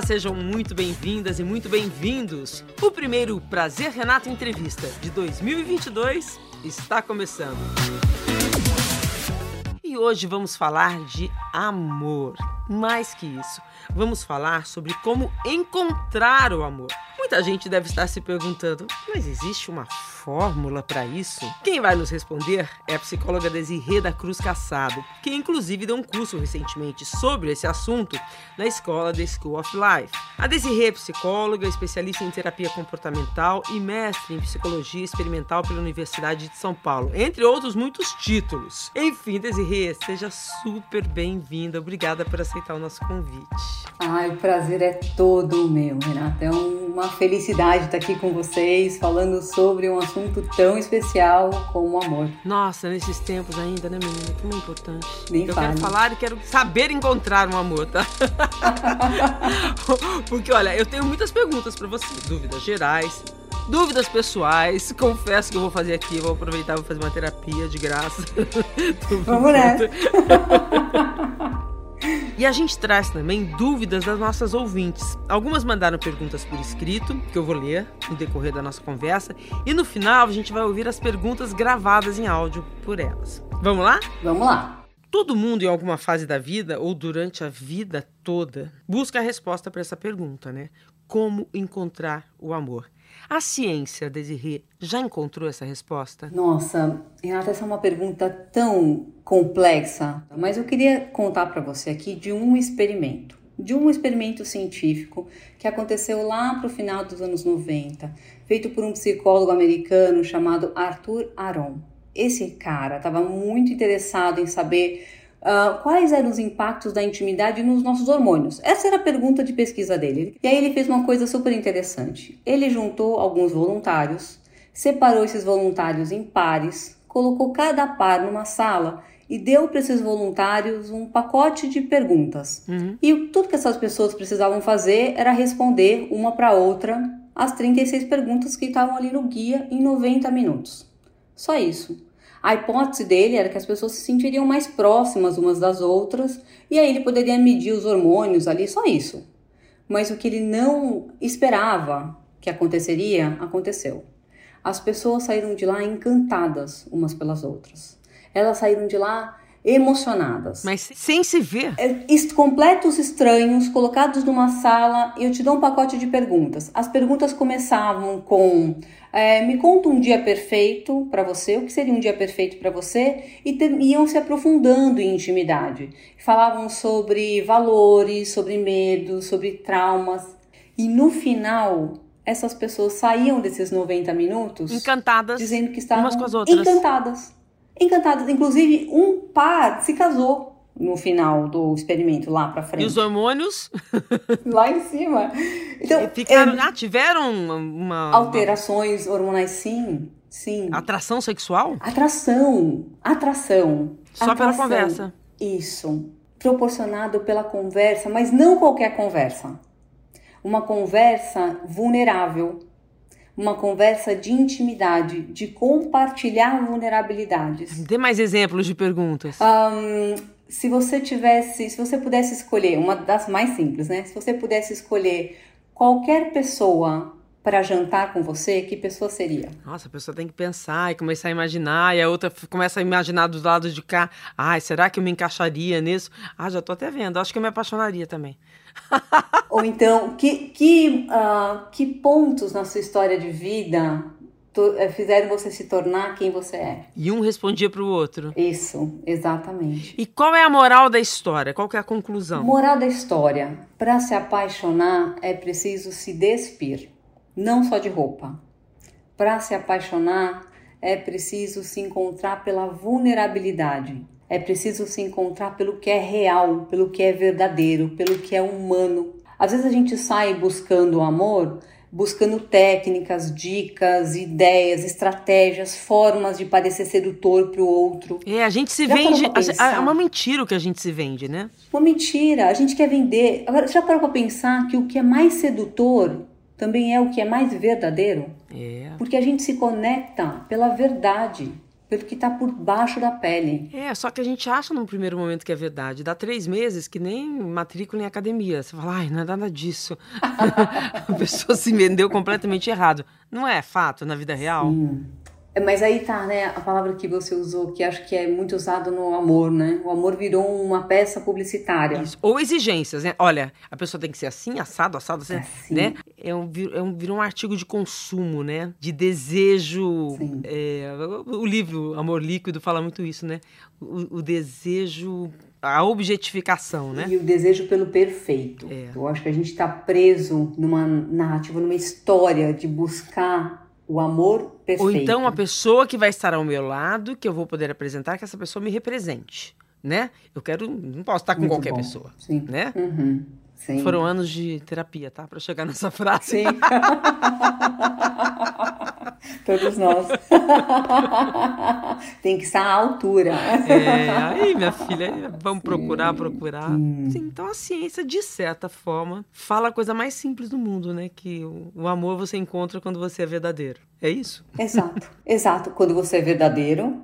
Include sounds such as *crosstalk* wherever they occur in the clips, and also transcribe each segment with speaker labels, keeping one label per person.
Speaker 1: Olá, sejam muito bem-vindas e muito bem-vindos. O primeiro Prazer Renato Entrevista de 2022 está começando. E hoje vamos falar de amor. Mais que isso, vamos falar sobre como encontrar o amor. Muita gente deve estar se perguntando, mas existe uma fórmula para isso? Quem vai nos responder é a psicóloga Desirê da Cruz Caçado, que inclusive deu um curso recentemente sobre esse assunto na escola The School of Life. A Desirê é psicóloga, especialista em terapia comportamental e mestre em psicologia experimental pela Universidade de São Paulo, entre outros muitos títulos. Enfim, Desirê, seja super bem-vinda. Obrigada por aceitar o nosso convite.
Speaker 2: Ai, o prazer é todo meu, Renata. É uma felicidade estar aqui com vocês, falando sobre um assunto tão especial como o amor.
Speaker 1: Nossa, nesses tempos ainda, né, menina? Como é importante.
Speaker 2: Nem
Speaker 1: Eu
Speaker 2: fale.
Speaker 1: quero falar e quero saber encontrar um amor, tá? *laughs* Porque, olha, eu tenho muitas perguntas para você, dúvidas gerais, dúvidas pessoais. Confesso que eu vou fazer aqui, vou aproveitar e vou fazer uma terapia de graça. *laughs*
Speaker 2: Vamos nessa. *laughs*
Speaker 1: E a gente traz também dúvidas das nossas ouvintes. Algumas mandaram perguntas por escrito, que eu vou ler no decorrer da nossa conversa, e no final a gente vai ouvir as perguntas gravadas em áudio por elas. Vamos lá?
Speaker 2: Vamos lá.
Speaker 1: Todo mundo, em alguma fase da vida ou durante a vida toda, busca a resposta para essa pergunta, né? Como encontrar o amor? A ciência, Desirê, já encontrou essa resposta?
Speaker 2: Nossa, Renata, essa é uma pergunta tão complexa, mas eu queria contar para você aqui de um experimento, de um experimento científico que aconteceu lá para o final dos anos 90, feito por um psicólogo americano chamado Arthur Aron. Esse cara estava muito interessado em saber Uh, quais eram os impactos da intimidade nos nossos hormônios? Essa era a pergunta de pesquisa dele. E aí ele fez uma coisa super interessante. Ele juntou alguns voluntários, separou esses voluntários em pares, colocou cada par numa sala e deu para esses voluntários um pacote de perguntas.
Speaker 1: Uhum.
Speaker 2: E tudo que essas pessoas precisavam fazer era responder uma para outra as 36 perguntas que estavam ali no guia em 90 minutos. Só isso. A hipótese dele era que as pessoas se sentiriam mais próximas umas das outras e aí ele poderia medir os hormônios ali, só isso. Mas o que ele não esperava que aconteceria, aconteceu. As pessoas saíram de lá encantadas umas pelas outras. Elas saíram de lá emocionadas.
Speaker 1: Mas sem se ver.
Speaker 2: É, completos estranhos colocados numa sala eu te dou um pacote de perguntas. As perguntas começavam com é, me conta um dia perfeito para você, o que seria um dia perfeito para você e te- iam se aprofundando em intimidade. Falavam sobre valores, sobre medos, sobre traumas e no final essas pessoas saíam desses 90 minutos
Speaker 1: Encantadas
Speaker 2: dizendo que estavam
Speaker 1: umas com as outras.
Speaker 2: encantadas. Encantadas. Inclusive, um par se casou no final do experimento, lá pra
Speaker 1: E
Speaker 2: frente.
Speaker 1: os hormônios *laughs*
Speaker 2: Lá em cima. Então,
Speaker 1: ficaram,
Speaker 2: é,
Speaker 1: ah, tiveram uma, uma-
Speaker 2: alterações hormonais, sim. Sim.
Speaker 1: atração sexual?
Speaker 2: Atração. Atração.
Speaker 1: Só pela
Speaker 2: Atração.
Speaker 1: conversa.
Speaker 2: Isso. Proporcionado pela conversa, mas não qualquer conversa. Uma conversa vulnerável. Uma conversa de intimidade, de compartilhar vulnerabilidades.
Speaker 1: Dê mais exemplos de perguntas.
Speaker 2: Ahn, se você tivesse, se você pudesse escolher, uma das mais simples, né? Se você pudesse escolher qualquer pessoa para jantar com você, que pessoa seria?
Speaker 1: Nossa, a pessoa tem que pensar e começar a imaginar, e a outra começa a imaginar dos lados de cá. Ai, será que eu me encaixaria nisso? Ah, já tô até vendo. Acho que eu me apaixonaria também. *laughs*
Speaker 2: Ou então, que, que, ah, que pontos na sua história de vida eh, fizeram você se tornar quem você é?
Speaker 1: E um respondia pro outro.
Speaker 2: Isso, exatamente.
Speaker 1: E qual é a moral da história? Qual é a conclusão?
Speaker 2: Moral da história: para se apaixonar é preciso se despir, não só de roupa. Para se apaixonar é preciso se encontrar pela vulnerabilidade. É preciso se encontrar pelo que é real, pelo que é verdadeiro, pelo que é humano. Às vezes a gente sai buscando o amor, buscando técnicas, dicas, ideias, estratégias, formas de parecer sedutor para o outro.
Speaker 1: É, a gente se
Speaker 2: Já
Speaker 1: vende. É uma mentira o que a gente se vende, né?
Speaker 2: Uma mentira, a gente quer vender. Agora, você já parou para pensar que o que é mais sedutor também é o que é mais verdadeiro?
Speaker 1: É.
Speaker 2: Porque a gente se conecta pela verdade. Pelo que está por baixo da pele.
Speaker 1: É, só que a gente acha num primeiro momento que é verdade. Dá três meses que nem matrícula em academia. Você fala, ai, não é nada disso. *laughs* a pessoa se vendeu completamente errado. Não é fato na vida real?
Speaker 2: Sim. É, mas aí tá, né, a palavra que você usou, que acho que é muito usado no amor, né? O amor virou uma peça publicitária. Isso.
Speaker 1: Ou exigências, né? Olha, a pessoa tem que ser assim, assado, assado, assim, assim. né? É um, é um, virou um artigo de consumo, né? De desejo. É, o livro Amor Líquido fala muito isso, né? O, o desejo a objetificação, né?
Speaker 2: E o desejo pelo perfeito. É. Eu acho que a gente está preso numa narrativa, numa história de buscar o amor perfeito.
Speaker 1: Ou então a pessoa que vai estar ao meu lado, que eu vou poder apresentar, que essa pessoa me represente, né? Eu quero, não posso estar com Muito qualquer bom. pessoa, Sim. né?
Speaker 2: Uhum. Sim.
Speaker 1: Foram anos de terapia, tá? Para chegar nessa frase.
Speaker 2: Sim. *laughs* Todos nós. Tem que estar à altura.
Speaker 1: É, aí, minha filha, vamos procurar, procurar. Sim, então a ciência, de certa forma, fala a coisa mais simples do mundo, né? Que o amor você encontra quando você é verdadeiro. É isso?
Speaker 2: Exato, exato. Quando você é verdadeiro,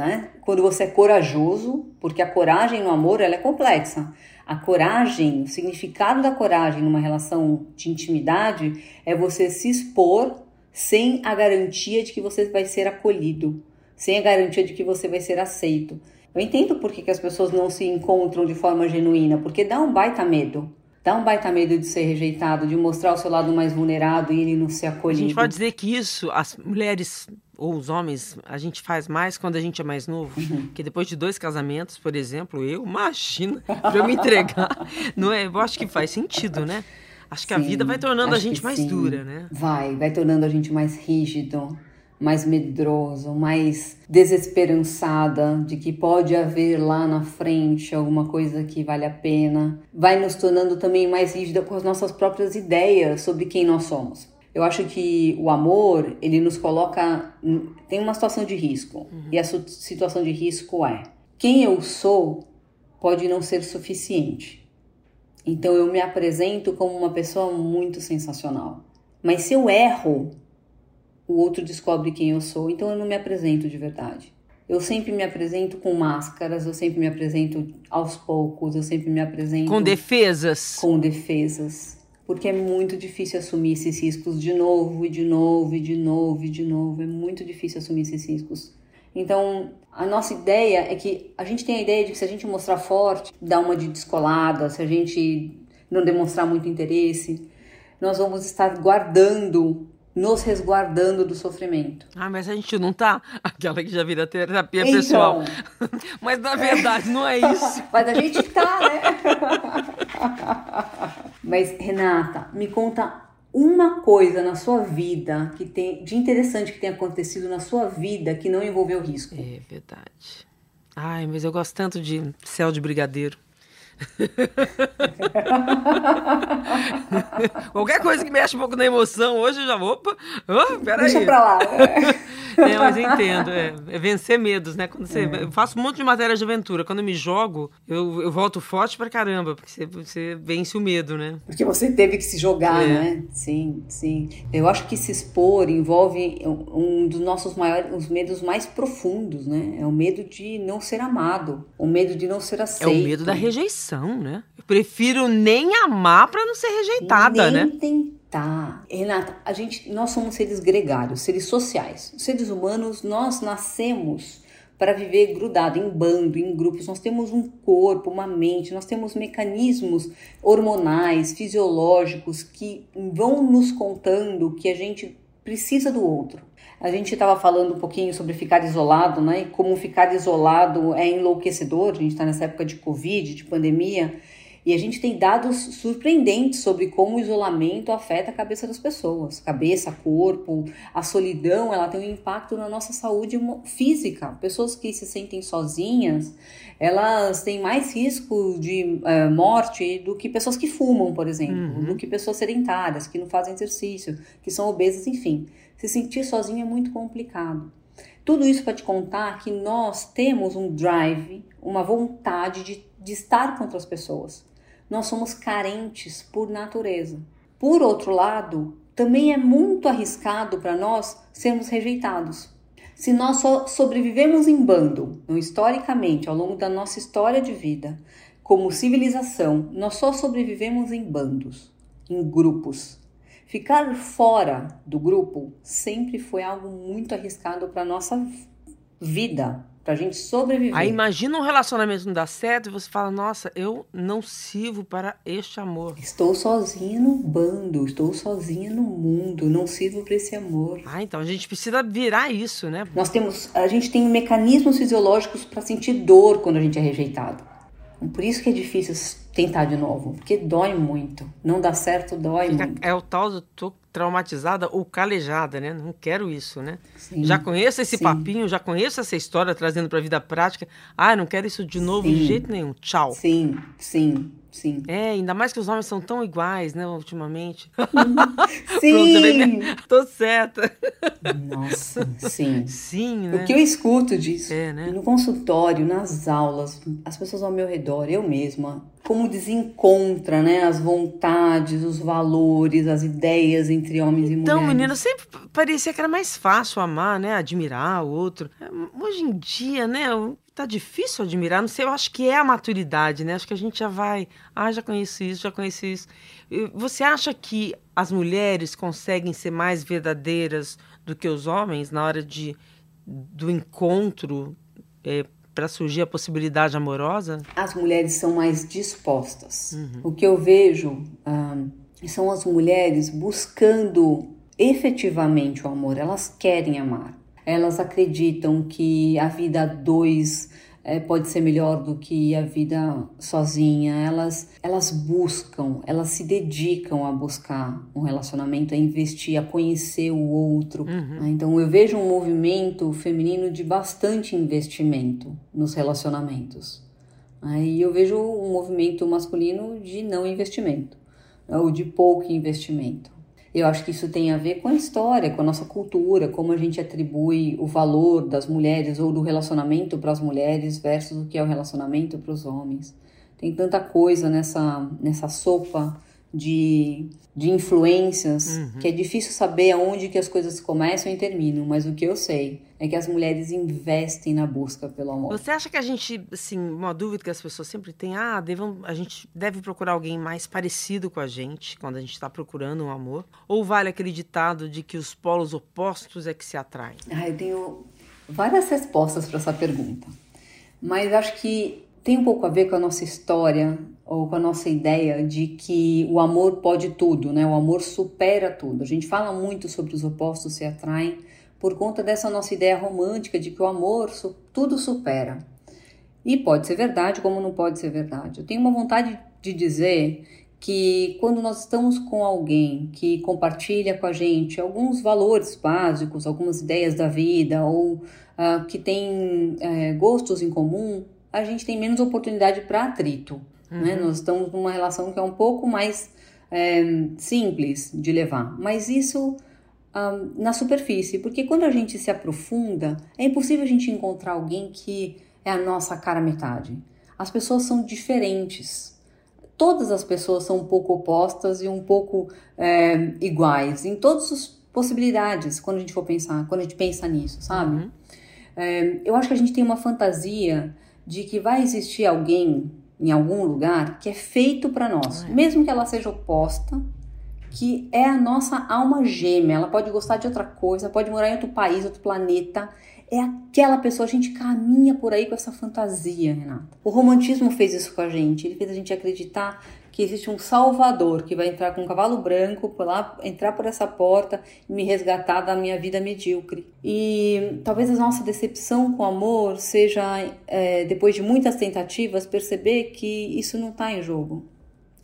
Speaker 2: né? Quando você é corajoso, porque a coragem no amor ela é complexa. A coragem, o significado da coragem numa relação de intimidade é você se expor sem a garantia de que você vai ser acolhido, sem a garantia de que você vai ser aceito. Eu entendo por que, que as pessoas não se encontram de forma genuína, porque dá um baita medo. Dá um baita medo de ser rejeitado, de mostrar o seu lado mais vulnerável e ele não ser acolhido.
Speaker 1: A gente pode dizer que isso, as mulheres ou os homens, a gente faz mais quando a gente é mais novo. Uhum. Que depois de dois casamentos, por exemplo, eu, imagina, para eu me entregar. *laughs* não é? Eu acho que faz sentido, né? Acho que sim, a vida vai tornando a gente mais sim. dura, né?
Speaker 2: Vai, vai tornando a gente mais rígido, mais medroso, mais desesperançada de que pode haver lá na frente alguma coisa que vale a pena. Vai nos tornando também mais rígida com as nossas próprias ideias sobre quem nós somos. Eu acho que o amor, ele nos coloca. Tem uma situação de risco. Uhum. E a situação de risco é: quem eu sou pode não ser suficiente. Então eu me apresento como uma pessoa muito sensacional. Mas se eu erro, o outro descobre quem eu sou, então eu não me apresento de verdade. Eu sempre me apresento com máscaras, eu sempre me apresento aos poucos, eu sempre me apresento.
Speaker 1: Com defesas.
Speaker 2: Com defesas. Porque é muito difícil assumir esses riscos de novo, e de novo, e de novo, e de novo. É muito difícil assumir esses riscos. Então, a nossa ideia é que a gente tem a ideia de que se a gente mostrar forte, dar uma de descolada, se a gente não demonstrar muito interesse, nós vamos estar guardando, nos resguardando do sofrimento.
Speaker 1: Ah, mas a gente não tá *laughs* aquela que já vira terapia então, pessoal. *laughs* mas na verdade não é isso. *laughs*
Speaker 2: mas a gente tá, né? mas Renata, me conta uma coisa na sua vida que tem de interessante que tem acontecido na sua vida que não envolveu risco.
Speaker 1: É verdade. Ai, mas eu gosto tanto de céu de brigadeiro. Qualquer coisa que mexe um pouco na emoção, hoje eu já vou. Opa, oh, peraí.
Speaker 2: Deixa pra lá. *laughs* *laughs*
Speaker 1: é, mas eu entendo. É, é, vencer medos, né? Quando você, é. Eu faço um monte de matéria de aventura. Quando eu me jogo, eu, eu volto forte pra caramba, porque você, você vence o medo, né?
Speaker 2: Porque você teve que se jogar, é. né? Sim, sim. Eu acho que se expor envolve um dos nossos maiores, os medos mais profundos, né? É o medo de não ser amado, o medo de não ser aceito.
Speaker 1: É o medo da rejeição né? Eu prefiro nem amar para não ser rejeitada,
Speaker 2: nem
Speaker 1: né?
Speaker 2: tentar. Renata, a gente, nós somos seres gregários, seres sociais. Seres humanos, nós nascemos para viver grudado em bando, em grupos. Nós temos um corpo, uma mente, nós temos mecanismos hormonais, fisiológicos que vão nos contando que a gente precisa do outro. A gente estava falando um pouquinho sobre ficar isolado, né? E como ficar isolado é enlouquecedor. A gente está nessa época de Covid, de pandemia, e a gente tem dados surpreendentes sobre como o isolamento afeta a cabeça das pessoas. Cabeça, corpo, a solidão, ela tem um impacto na nossa saúde física. Pessoas que se sentem sozinhas, elas têm mais risco de uh, morte do que pessoas que fumam, por exemplo, uhum. do que pessoas sedentárias, que não fazem exercício, que são obesas, enfim. Se sentir sozinho é muito complicado. Tudo isso para te contar que nós temos um drive, uma vontade de, de estar com outras pessoas. Nós somos carentes por natureza. Por outro lado, também é muito arriscado para nós sermos rejeitados. Se nós só sobrevivemos em bando, historicamente, ao longo da nossa história de vida, como civilização, nós só sobrevivemos em bandos, em grupos. Ficar fora do grupo sempre foi algo muito arriscado para nossa vida, pra gente sobreviver.
Speaker 1: Aí imagina um relacionamento não dar certo e você fala, nossa, eu não sirvo para este amor.
Speaker 2: Estou sozinha no bando, estou sozinha no mundo, não sirvo para esse amor.
Speaker 1: Ah, então a gente precisa virar isso, né?
Speaker 2: Nós temos, a gente tem mecanismos fisiológicos para sentir dor quando a gente é rejeitado. Por isso que é difícil tentar de novo, porque dói muito. Não dá certo, dói Fica, muito.
Speaker 1: É o tal do tô traumatizada ou calejada, né? Não quero isso, né? Sim, já conheço esse sim. papinho, já conheço essa história trazendo para a vida prática. Ah, não quero isso de novo sim. de jeito nenhum. Tchau.
Speaker 2: Sim, sim. Sim.
Speaker 1: É, ainda mais que os homens são tão iguais, né, ultimamente. *laughs* *laughs*
Speaker 2: Sim.
Speaker 1: Pronto, tô certa.
Speaker 2: Nossa, sim.
Speaker 1: Sim, né?
Speaker 2: O que eu escuto disso
Speaker 1: é, né?
Speaker 2: no consultório, nas aulas, as pessoas ao meu redor, eu mesma, como desencontra, né, as vontades, os valores, as ideias entre homens
Speaker 1: então,
Speaker 2: e mulheres.
Speaker 1: Então, menina, sempre parecia que era mais fácil amar, né, admirar o outro. Hoje em dia, né, tá difícil admirar, não sei, eu acho que é a maturidade, né? Acho que a gente já vai, ah, já conheci isso, já conheci isso. Você acha que as mulheres conseguem ser mais verdadeiras do que os homens na hora de do encontro é, para surgir a possibilidade amorosa?
Speaker 2: As mulheres são mais dispostas. Uhum. O que eu vejo ah, são as mulheres buscando efetivamente o amor, elas querem amar elas acreditam que a vida a dois é, pode ser melhor do que a vida sozinha. Elas, elas buscam, elas se dedicam a buscar um relacionamento, a investir, a conhecer o outro. Uhum. Né? Então eu vejo um movimento feminino de bastante investimento nos relacionamentos. Aí eu vejo um movimento masculino de não investimento, ou de pouco investimento. Eu acho que isso tem a ver com a história, com a nossa cultura, como a gente atribui o valor das mulheres ou do relacionamento para as mulheres versus o que é o relacionamento para os homens. Tem tanta coisa nessa, nessa sopa de, de influências uhum. que é difícil saber aonde que as coisas começam e terminam, mas o que eu sei é que as mulheres investem na busca pelo amor.
Speaker 1: Você acha que a gente, assim, uma dúvida que as pessoas sempre têm, ah, devam, a gente deve procurar alguém mais parecido com a gente quando a gente está procurando um amor? Ou vale aquele ditado de que os polos opostos é que se atraem?
Speaker 2: Ah, eu tenho várias respostas para essa pergunta, mas acho que tem um pouco a ver com a nossa história ou com a nossa ideia de que o amor pode tudo, né? O amor supera tudo. A gente fala muito sobre os opostos se atraem por conta dessa nossa ideia romântica de que o amor tudo supera. E pode ser verdade, como não pode ser verdade. Eu tenho uma vontade de dizer que quando nós estamos com alguém que compartilha com a gente alguns valores básicos, algumas ideias da vida ou uh, que tem uh, gostos em comum, a gente tem menos oportunidade para atrito. Né? Uhum. Né? Nós estamos numa relação que é um pouco mais é, simples de levar, mas isso um, na superfície, porque quando a gente se aprofunda, é impossível a gente encontrar alguém que é a nossa cara metade. As pessoas são diferentes. Todas as pessoas são um pouco opostas e um pouco é, iguais em todas as possibilidades quando a gente for pensar, quando a gente pensa nisso, sabe? Uhum. É, eu acho que a gente tem uma fantasia de que vai existir alguém em algum lugar que é feito para nós, é. mesmo que ela seja oposta, que é a nossa alma gêmea. Ela pode gostar de outra coisa, pode morar em outro país, outro planeta. É aquela pessoa, a gente caminha por aí com essa fantasia, Renata. O romantismo fez isso com a gente, ele fez a gente acreditar que existe um salvador que vai entrar com um cavalo branco, por lá, entrar por essa porta e me resgatar da minha vida medíocre. E talvez a nossa decepção com o amor seja, é, depois de muitas tentativas, perceber que isso não está em jogo,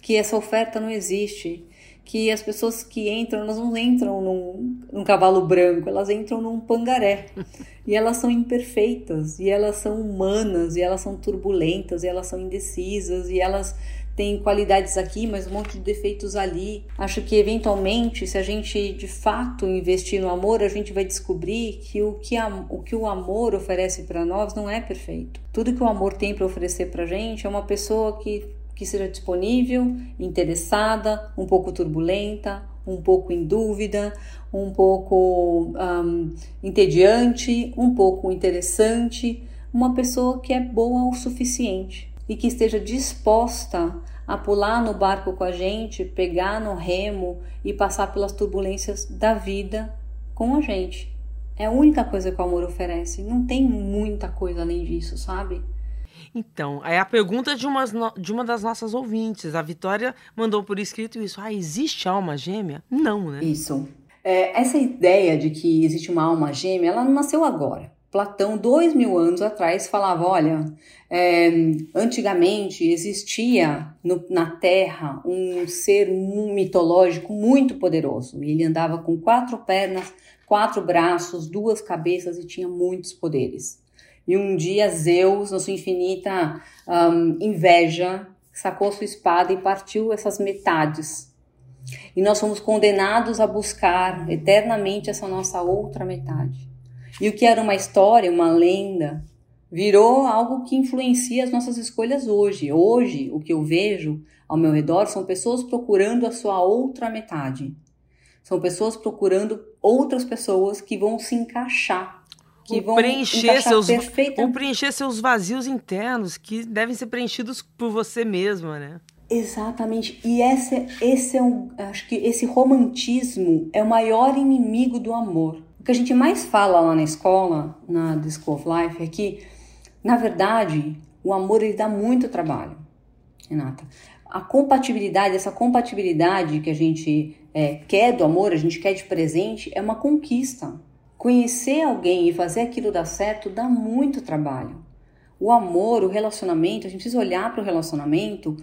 Speaker 2: que essa oferta não existe, que as pessoas que entram, elas não entram num, num cavalo branco, elas entram num pangaré. E elas são imperfeitas, e elas são humanas, e elas são turbulentas, e elas são indecisas, e elas tem qualidades aqui, mas um monte de defeitos ali. Acho que eventualmente, se a gente de fato investir no amor, a gente vai descobrir que o que, a, o, que o amor oferece para nós não é perfeito. Tudo que o amor tem para oferecer para gente é uma pessoa que, que seja disponível, interessada, um pouco turbulenta, um pouco em dúvida, um pouco um, entediante, um pouco interessante, uma pessoa que é boa o suficiente e que esteja disposta a pular no barco com a gente, pegar no remo e passar pelas turbulências da vida com a gente. É a única coisa que o amor oferece. Não tem muita coisa além disso, sabe?
Speaker 1: Então, é a pergunta de, umas de uma das nossas ouvintes. A Vitória mandou por escrito isso. Ah, existe alma gêmea? Não, né?
Speaker 2: Isso. É, essa ideia de que existe uma alma gêmea, ela não nasceu agora. Platão, dois mil anos atrás, falava: olha, é, antigamente existia no, na Terra um ser mitológico muito poderoso. Ele andava com quatro pernas, quatro braços, duas cabeças e tinha muitos poderes. E um dia Zeus, na sua infinita um, inveja, sacou sua espada e partiu essas metades. E nós somos condenados a buscar eternamente essa nossa outra metade. E o que era uma história, uma lenda, virou algo que influencia as nossas escolhas hoje. Hoje, o que eu vejo ao meu redor são pessoas procurando a sua outra metade. São pessoas procurando outras pessoas que vão se encaixar. Que vão
Speaker 1: preencher seus, ou preencher seus vazios internos que devem ser preenchidos por você mesma, né?
Speaker 2: Exatamente. E esse, esse é um, acho que esse romantismo é o maior inimigo do amor que a gente mais fala lá na escola, na School of Life, é que, na verdade, o amor ele dá muito trabalho, Renata. A compatibilidade, essa compatibilidade que a gente é, quer do amor, a gente quer de presente, é uma conquista. Conhecer alguém e fazer aquilo dar certo dá muito trabalho. O amor, o relacionamento, a gente precisa olhar para o relacionamento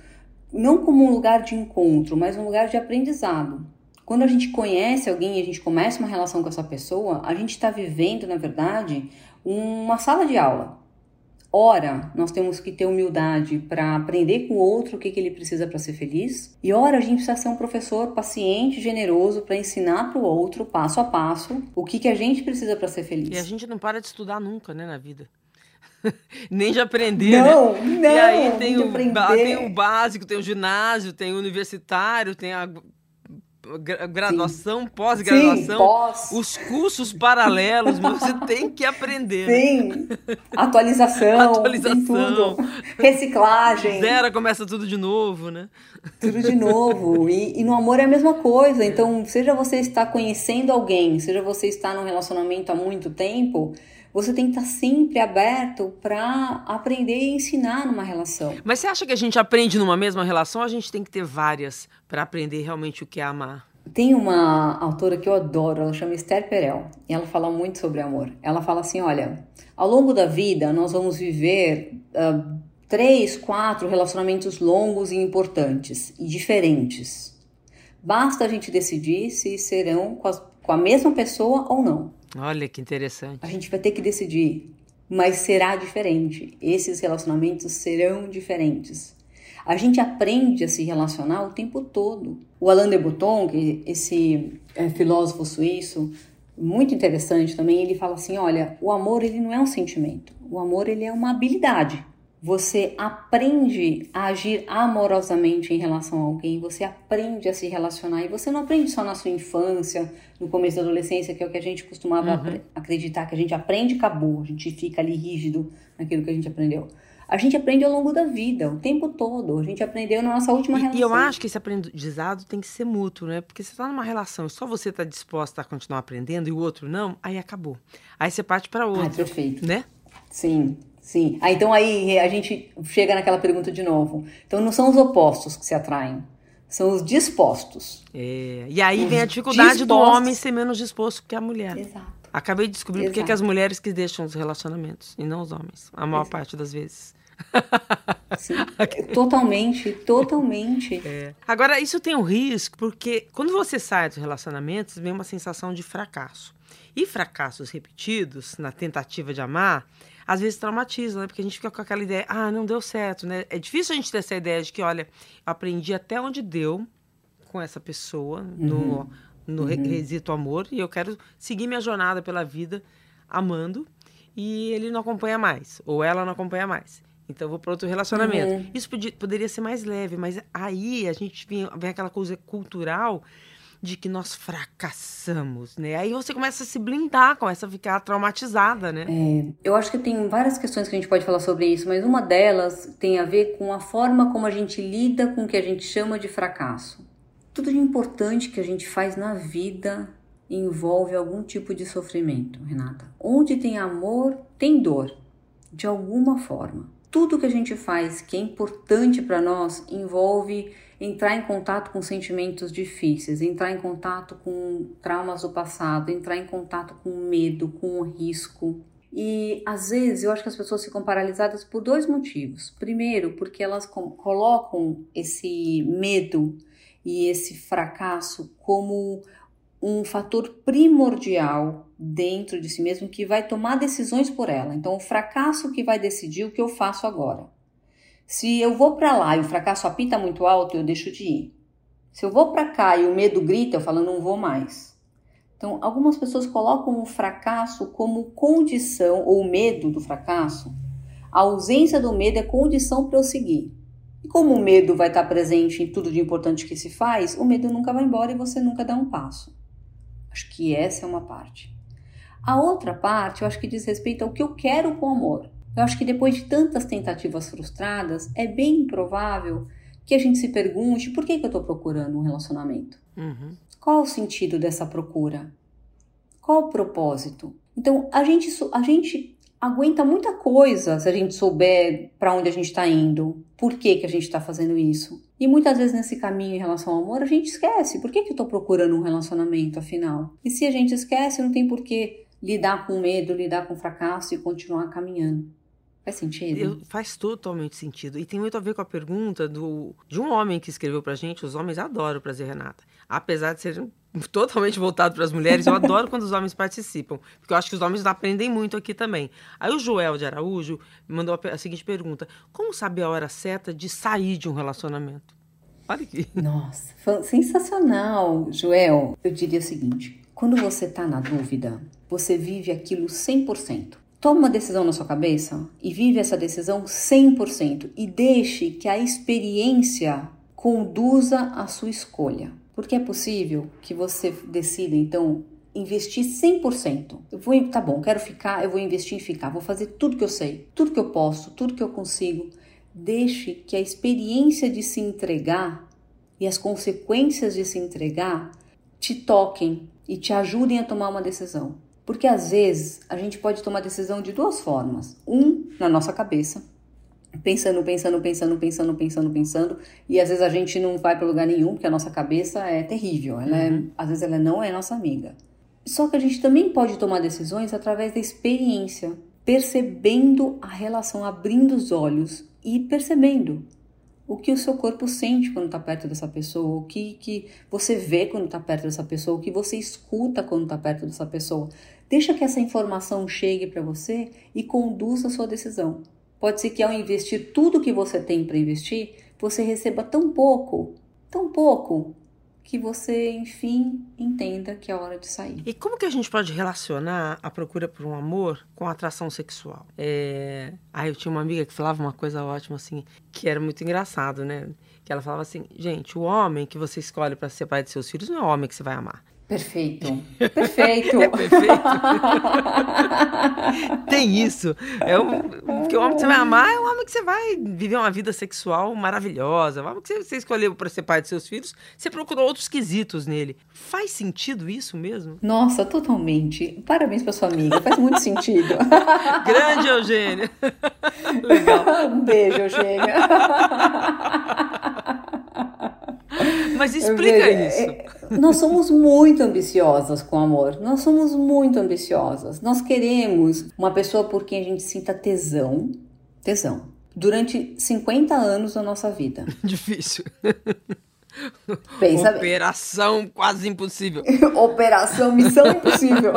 Speaker 2: não como um lugar de encontro, mas um lugar de aprendizado. Quando a gente conhece alguém e a gente começa uma relação com essa pessoa, a gente está vivendo, na verdade, uma sala de aula. Ora, nós temos que ter humildade para aprender com o outro o que, que ele precisa para ser feliz. E ora, a gente precisa ser um professor paciente, generoso para ensinar para o outro, passo a passo, o que, que a gente precisa para ser feliz.
Speaker 1: E a gente não para de estudar nunca, né, na vida. *laughs* Nem de aprender,
Speaker 2: não,
Speaker 1: né?
Speaker 2: Não,
Speaker 1: E aí tem o, tem o básico, tem o ginásio, tem o universitário, tem a graduação, pós-graduação, pós. os cursos paralelos, você *laughs* tem que aprender.
Speaker 2: Né? Sim, atualização, atualização, reciclagem.
Speaker 1: Zero, começa tudo de novo, né?
Speaker 2: Tudo de novo. E, e, no amor é a mesma coisa. Então, seja você está conhecendo alguém, seja você está num relacionamento há muito tempo, você tem que estar sempre aberto para aprender e ensinar numa relação.
Speaker 1: Mas você acha que a gente aprende numa mesma relação ou a gente tem que ter várias para aprender realmente o que é amar?
Speaker 2: Tem uma autora que eu adoro, ela chama Esther Perel, e ela fala muito sobre amor. Ela fala assim: olha, ao longo da vida nós vamos viver uh, três, quatro relacionamentos longos e importantes e diferentes. Basta a gente decidir se serão com, com a mesma pessoa ou não.
Speaker 1: Olha que interessante.
Speaker 2: A gente vai ter que decidir, mas será diferente. Esses relacionamentos serão diferentes. A gente aprende a se relacionar o tempo todo. O Alain de Botton, esse é, filósofo suíço, muito interessante também, ele fala assim, olha, o amor ele não é um sentimento, o amor ele é uma habilidade você aprende a agir amorosamente em relação a alguém, você aprende a se relacionar e você não aprende só na sua infância, no começo da adolescência, que é o que a gente costumava uhum. acreditar, que a gente aprende e acabou, a gente fica ali rígido naquilo que a gente aprendeu. A gente aprende ao longo da vida, o tempo todo. A gente aprendeu na nossa última
Speaker 1: e,
Speaker 2: relação.
Speaker 1: E eu acho que esse aprendizado tem que ser mútuo, né? Porque você está numa relação e só você está disposta a continuar aprendendo e o outro não, aí acabou. Aí você parte para outro. Ah,
Speaker 2: perfeito.
Speaker 1: Né?
Speaker 2: Sim, Sim. Ah, então aí a gente chega naquela pergunta de novo. Então não são os opostos que se atraem, são os dispostos.
Speaker 1: É. E aí os vem a dificuldade dispostos. do homem ser menos disposto que a mulher.
Speaker 2: Exato.
Speaker 1: Acabei de descobrir porque que as mulheres que deixam os relacionamentos e não os homens, a maior Exato. parte das vezes.
Speaker 2: Sim, *laughs* totalmente, totalmente.
Speaker 1: É. Agora, isso tem um risco, porque quando você sai dos relacionamentos, vem uma sensação de fracasso. E fracassos repetidos na tentativa de amar às vezes traumatiza, né? Porque a gente fica com aquela ideia, ah, não deu certo, né? É difícil a gente ter essa ideia de que, olha, eu aprendi até onde deu com essa pessoa uhum. no, no uhum. requisito amor e eu quero seguir minha jornada pela vida amando e ele não acompanha mais, ou ela não acompanha mais. Então vou para outro relacionamento. Uhum. Isso podia, poderia ser mais leve, mas aí a gente vem, vem aquela coisa cultural de que nós fracassamos, né? Aí você começa a se blindar, começa a ficar traumatizada, né?
Speaker 2: É, eu acho que tem várias questões que a gente pode falar sobre isso, mas uma delas tem a ver com a forma como a gente lida com o que a gente chama de fracasso. Tudo de importante que a gente faz na vida envolve algum tipo de sofrimento, Renata. Onde tem amor, tem dor, de alguma forma. Tudo que a gente faz que é importante para nós envolve entrar em contato com sentimentos difíceis, entrar em contato com traumas do passado, entrar em contato com medo, com o risco. E às vezes eu acho que as pessoas ficam paralisadas por dois motivos. Primeiro, porque elas colocam esse medo e esse fracasso como um fator primordial dentro de si mesmo que vai tomar decisões por ela. Então, o fracasso que vai decidir o que eu faço agora. Se eu vou para lá e o fracasso apita muito alto, eu deixo de ir. Se eu vou para cá e o medo grita, eu falo não vou mais. Então, algumas pessoas colocam o fracasso como condição ou o medo do fracasso. A ausência do medo é condição para eu seguir. E como o medo vai estar presente em tudo de importante que se faz, o medo nunca vai embora e você nunca dá um passo. Acho que essa é uma parte. A outra parte, eu acho que diz respeito ao que eu quero com o amor. Eu acho que depois de tantas tentativas frustradas, é bem improvável que a gente se pergunte por que, que eu estou procurando um relacionamento. Uhum. Qual o sentido dessa procura? Qual o propósito? Então, a gente, a gente aguenta muita coisa se a gente souber para onde a gente está indo, por que, que a gente está fazendo isso. E muitas vezes nesse caminho em relação ao amor, a gente esquece. Por que, que eu estou procurando um relacionamento, afinal? E se a gente esquece, não tem por que lidar com medo, lidar com fracasso e continuar caminhando. Faz sentido? Eu,
Speaker 1: faz totalmente sentido. E tem muito a ver com a pergunta do, de um homem que escreveu pra gente. Os homens adoram o Prazer Renata. Apesar de serem *laughs* totalmente voltado para as mulheres, eu adoro quando os homens participam, porque eu acho que os homens aprendem muito aqui também. Aí o Joel de Araújo mandou a, seguinte pergunta: Como saber a hora certa de sair de um relacionamento? Olha aqui.
Speaker 2: Nossa, sensacional, Joel. Eu diria o seguinte: quando você está na dúvida, você vive aquilo 100%. Toma uma decisão na sua cabeça e vive essa decisão 100% e deixe que a experiência conduza a sua escolha. Porque é possível que você decida, então, investir 100%. Eu vou, tá bom, quero ficar, eu vou investir em ficar, vou fazer tudo que eu sei, tudo que eu posso, tudo que eu consigo. Deixe que a experiência de se entregar e as consequências de se entregar te toquem e te ajudem a tomar uma decisão. Porque às vezes a gente pode tomar decisão de duas formas: um, na nossa cabeça, pensando, pensando, pensando, pensando, pensando, pensando, e às vezes a gente não vai para lugar nenhum, porque a nossa cabeça é terrível, ela é, uhum. às vezes ela não é nossa amiga. Só que a gente também pode tomar decisões através da experiência, percebendo a relação, abrindo os olhos e percebendo o que o seu corpo sente quando está perto dessa pessoa, o que, que você vê quando está perto dessa pessoa, o que você escuta quando está perto dessa pessoa. Deixa que essa informação chegue para você e conduza a sua decisão. Pode ser que ao investir tudo que você tem para investir, você receba tão pouco, tão pouco, que você, enfim, entenda que é hora de sair.
Speaker 1: E como que a gente pode relacionar a procura por um amor com a atração sexual? É... Ah, eu tinha uma amiga que falava uma coisa ótima, assim, que era muito engraçado, né? Que ela falava assim, gente, o homem que você escolhe para ser pai de seus filhos não é o homem que você vai amar.
Speaker 2: Perfeito. *laughs* Perfeito.
Speaker 1: é perfeito. *laughs* Tem isso. É um, porque o homem que você vai amar é o homem que você vai viver uma vida sexual maravilhosa. O homem que você, você escolheu para ser pai de seus filhos, você procurou outros quesitos nele. Faz sentido isso mesmo?
Speaker 2: Nossa, totalmente. Parabéns para sua amiga. Faz muito sentido. *laughs*
Speaker 1: Grande Eugênia.
Speaker 2: Legal. Um beijo, Eugênia.
Speaker 1: Mas explica isso. É,
Speaker 2: nós somos muito ambiciosas com amor. Nós somos muito ambiciosas. Nós queremos uma pessoa por quem a gente sinta tesão. Tesão. Durante 50 anos da nossa vida. *laughs*
Speaker 1: Difícil.
Speaker 2: Pensa
Speaker 1: Operação bem. quase impossível. *laughs*
Speaker 2: Operação Missão Impossível.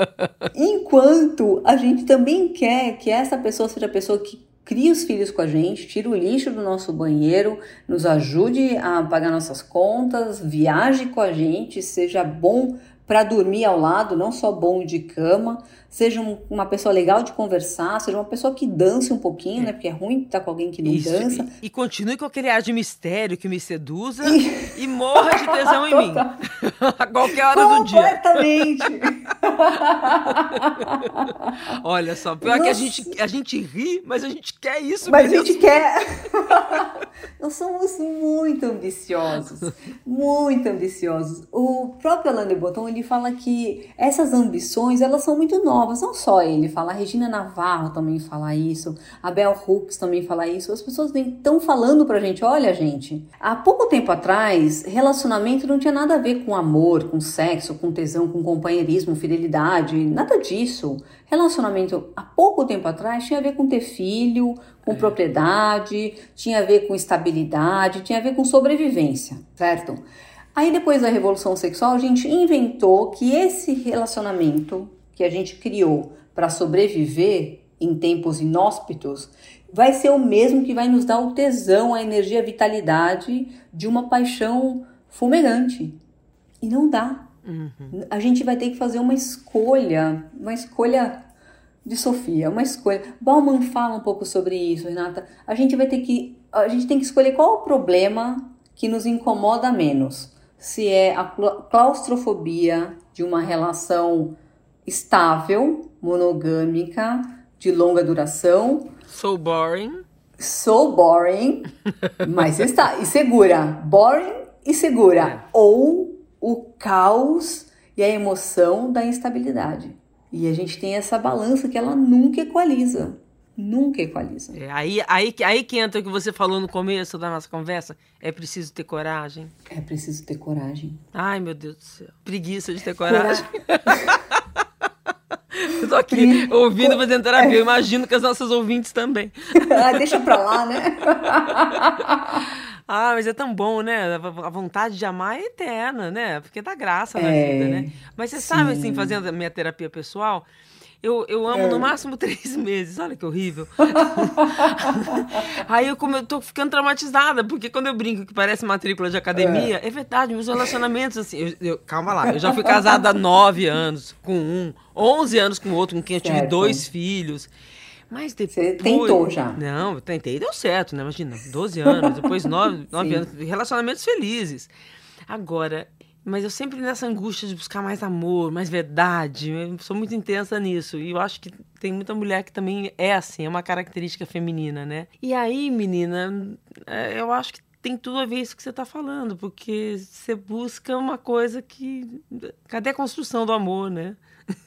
Speaker 2: *laughs* Enquanto a gente também quer que essa pessoa seja a pessoa que crie os filhos com a gente, tire o lixo do nosso banheiro, nos ajude a pagar nossas contas, viaje com a gente, seja bom para dormir ao lado, não só bom de cama, seja uma pessoa legal de conversar, seja uma pessoa que dance um pouquinho, é. né? Porque é ruim estar com alguém que não Isso. dança.
Speaker 1: E, e, continue com aquele ar de mistério que me seduza e, e morra de tesão em mim. *laughs* a qualquer hora do dia.
Speaker 2: Completamente. *laughs*
Speaker 1: Olha só, pior Nossa. que a gente, a gente ri, mas a gente quer isso
Speaker 2: Mas mesmo. a gente quer. *laughs* Nós somos muito ambiciosos, muito ambiciosos. O próprio Alain de Botton, ele fala que essas ambições, elas são muito novas não só ele fala, a Regina Navarro também fala isso, a Bell Hooks também fala isso, as pessoas estão falando pra gente, olha gente, há pouco tempo atrás, relacionamento não tinha nada a ver com amor, com sexo, com tesão, com companheirismo, fidelidade, nada disso. Relacionamento, há pouco tempo atrás, tinha a ver com ter filho, com é. propriedade, tinha a ver com estabilidade, tinha a ver com sobrevivência, certo? Aí depois da revolução sexual, a gente inventou que esse relacionamento que a gente criou para sobreviver em tempos inóspitos vai ser o mesmo que vai nos dar o tesão, a energia, a vitalidade de uma paixão fumegante. E não dá. Uhum. A gente vai ter que fazer uma escolha, uma escolha de Sofia, uma escolha. Bauman fala um pouco sobre isso, Renata. A gente vai ter que, a gente tem que escolher qual o problema que nos incomoda menos. Se é a claustrofobia de uma relação estável, monogâmica, de longa duração.
Speaker 1: So boring.
Speaker 2: So boring, *laughs* mas está e segura. Boring e segura. É. Ou o caos e a emoção da instabilidade. E a gente tem essa balança que ela nunca equaliza. Nunca equaliza.
Speaker 1: É, aí, aí, aí que entra o que você falou no começo da nossa conversa. É preciso ter coragem.
Speaker 2: É preciso ter coragem.
Speaker 1: Ai, meu Deus do céu. Preguiça de ter coragem. *laughs* Eu tô aqui ouvindo, fazendo terapia. Eu imagino que as nossas ouvintes também. *laughs*
Speaker 2: ah, deixa pra lá, né? *laughs*
Speaker 1: ah, mas é tão bom, né? A vontade de amar é eterna, né? Porque dá graça na é, vida, né? Mas você sim. sabe, assim, fazendo a minha terapia pessoal, eu, eu amo é. no máximo *laughs* três meses. Olha que horrível. *laughs* Aí eu, como eu tô ficando traumatizada, porque quando eu brinco que parece matrícula de academia, é, é verdade, meus relacionamentos, assim. Eu, eu, calma lá, eu já fui casada há nove anos com um, onze anos com outro, com quem eu tive certo. dois filhos. Mas depois. Você
Speaker 2: tentou já?
Speaker 1: Não, eu tentei e deu certo, né? Imagina, 12 anos, depois 9, 9 anos, relacionamentos felizes. Agora, mas eu sempre nessa angústia de buscar mais amor, mais verdade. Eu sou muito intensa nisso. E eu acho que tem muita mulher que também é assim, é uma característica feminina, né? E aí, menina, é, eu acho que tem tudo a ver isso que você está falando, porque você busca uma coisa que. Cadê a construção do amor, né?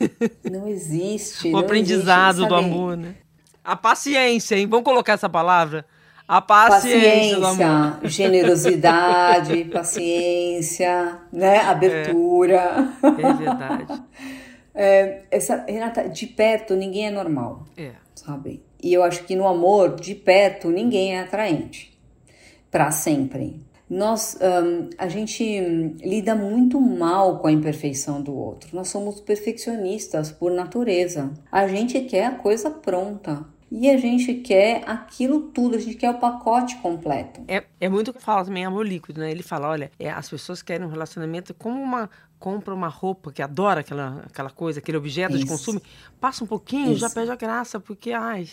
Speaker 1: *laughs*
Speaker 2: Não existe.
Speaker 1: o
Speaker 2: não
Speaker 1: aprendizado
Speaker 2: existe,
Speaker 1: do amor, né? A paciência, hein? Vamos colocar essa palavra? A paciência, paciência *laughs*
Speaker 2: generosidade, paciência, né? Abertura.
Speaker 1: É, é verdade. *laughs*
Speaker 2: É, essa, Renata, de perto ninguém é normal.
Speaker 1: É.
Speaker 2: Sabe? E eu acho que no amor, de perto, ninguém é atraente. Para sempre. Nós, um, a gente lida muito mal com a imperfeição do outro. Nós somos perfeccionistas por natureza. A gente quer a coisa pronta e a gente quer aquilo tudo, a gente quer o pacote completo.
Speaker 1: É, é muito o que fala também amor líquido, né? Ele fala, olha, é, as pessoas querem um relacionamento como uma compra uma roupa que adora aquela, aquela coisa, aquele objeto Isso. de consumo, passa um pouquinho, Isso. já perde a graça, porque ai,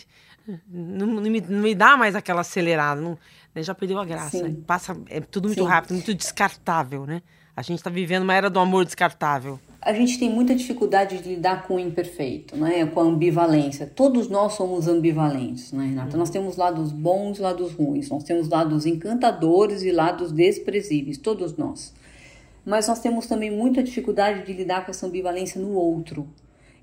Speaker 1: não, não, me, não me dá mais aquela acelerada, não, né? já perdeu a graça. Sim. Passa, é tudo muito Sim. rápido, muito descartável, né? A gente está vivendo uma era do amor descartável
Speaker 2: a gente tem muita dificuldade de lidar com o imperfeito, né? com a ambivalência. Todos nós somos ambivalentes, né, Renata? Nós temos lados bons e lados ruins, nós temos lados encantadores e lados desprezíveis, todos nós. Mas nós temos também muita dificuldade de lidar com essa ambivalência no outro.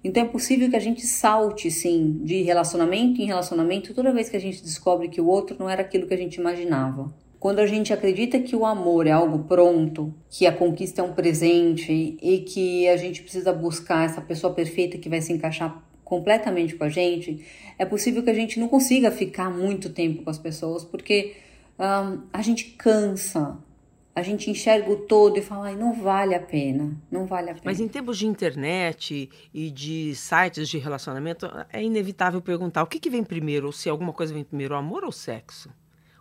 Speaker 2: Então é possível que a gente salte, sim, de relacionamento em relacionamento toda vez que a gente descobre que o outro não era aquilo que a gente imaginava. Quando a gente acredita que o amor é algo pronto, que a conquista é um presente e que a gente precisa buscar essa pessoa perfeita que vai se encaixar completamente com a gente, é possível que a gente não consiga ficar muito tempo com as pessoas porque um, a gente cansa, a gente enxerga o todo e fala, Ai, não vale a pena, não vale a pena.
Speaker 1: Mas em tempos de internet e de sites de relacionamento, é inevitável perguntar o que, que vem primeiro, ou se alguma coisa vem primeiro, o amor ou o sexo?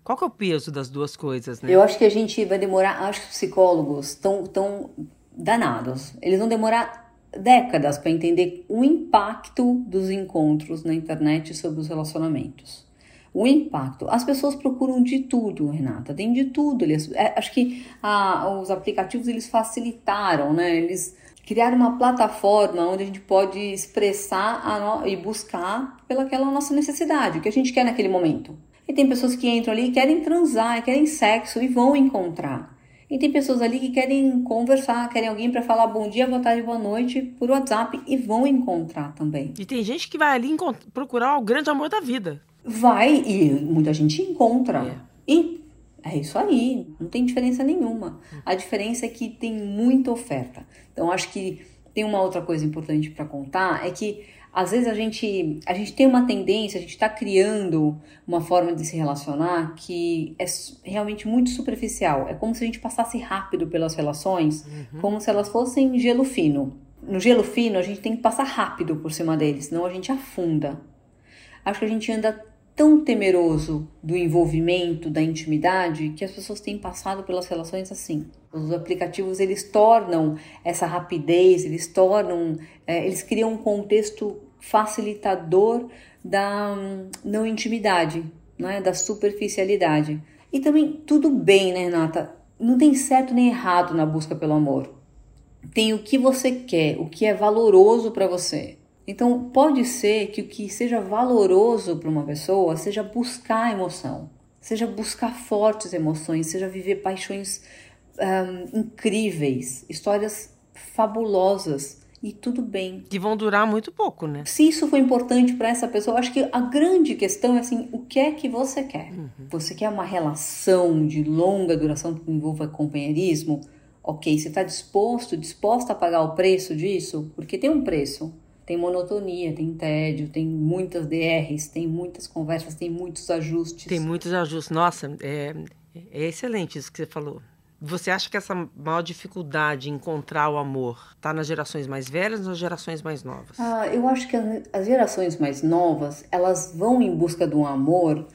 Speaker 1: Qual que é o peso das duas coisas, né?
Speaker 2: Eu acho que a gente vai demorar, acho que os psicólogos estão tão danados. Eles vão demorar décadas para entender o impacto dos encontros na internet sobre os relacionamentos. O impacto. As pessoas procuram de tudo, Renata, tem de tudo. Eles, é, acho que ah, os aplicativos eles facilitaram, né? Eles criaram uma plataforma onde a gente pode expressar no, e buscar pelaquela nossa necessidade, o que a gente quer naquele momento. E tem pessoas que entram ali e querem transar, querem sexo e vão encontrar. E tem pessoas ali que querem conversar, querem alguém para falar bom dia, boa tarde, boa noite por WhatsApp e vão encontrar também.
Speaker 1: E tem gente que vai ali procurar o grande amor da vida.
Speaker 2: Vai, e muita gente encontra. É. E é isso aí, não tem diferença nenhuma. A diferença é que tem muita oferta. Então, acho que tem uma outra coisa importante para contar: é que às vezes a gente, a gente tem uma tendência, a gente está criando uma forma de se relacionar que é realmente muito superficial. É como se a gente passasse rápido pelas relações, uhum. como se elas fossem gelo fino. No gelo fino, a gente tem que passar rápido por cima deles, senão a gente afunda. Acho que a gente anda tão temeroso do envolvimento, da intimidade, que as pessoas têm passado pelas relações assim. Os aplicativos eles tornam essa rapidez, eles tornam, é, eles criam um contexto facilitador da hum, não intimidade, né, da superficialidade. E também tudo bem, né, Renata? Não tem certo nem errado na busca pelo amor. Tem o que você quer, o que é valoroso para você. Então, pode ser que o que seja valoroso para uma pessoa seja buscar emoção, seja buscar fortes emoções, seja viver paixões um, incríveis, histórias fabulosas e tudo bem.
Speaker 1: Que vão durar muito pouco, né?
Speaker 2: Se isso foi importante para essa pessoa, acho que a grande questão é assim: o que é que você quer? Uhum. Você quer uma relação de longa duração que envolva companheirismo? Ok, você está disposto, disposta a pagar o preço disso? Porque tem um preço tem monotonia, tem tédio, tem muitas DRs, tem muitas conversas, tem muitos ajustes.
Speaker 1: Tem muitos ajustes. Nossa, é, é excelente isso que você falou. Você acha que essa maior dificuldade em encontrar o amor está nas gerações mais velhas ou nas gerações mais novas?
Speaker 2: Ah, eu acho que as gerações mais novas elas vão em busca de um amor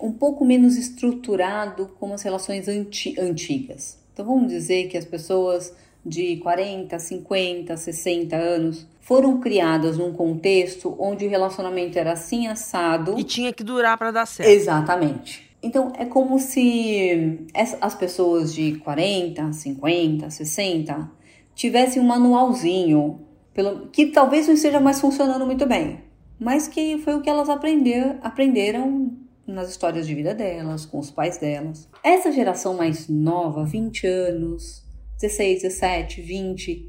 Speaker 2: um pouco menos estruturado como as relações anti antigas. Então vamos dizer que as pessoas de 40, 50, 60 anos foram criadas num contexto onde o relacionamento era assim assado.
Speaker 1: E tinha que durar para dar certo.
Speaker 2: Exatamente. Então é como se as pessoas de 40, 50, 60 tivessem um manualzinho, pelo, que talvez não esteja mais funcionando muito bem, mas que foi o que elas aprender, aprenderam nas histórias de vida delas, com os pais delas. Essa geração mais nova, 20 anos, 16, 17, 20,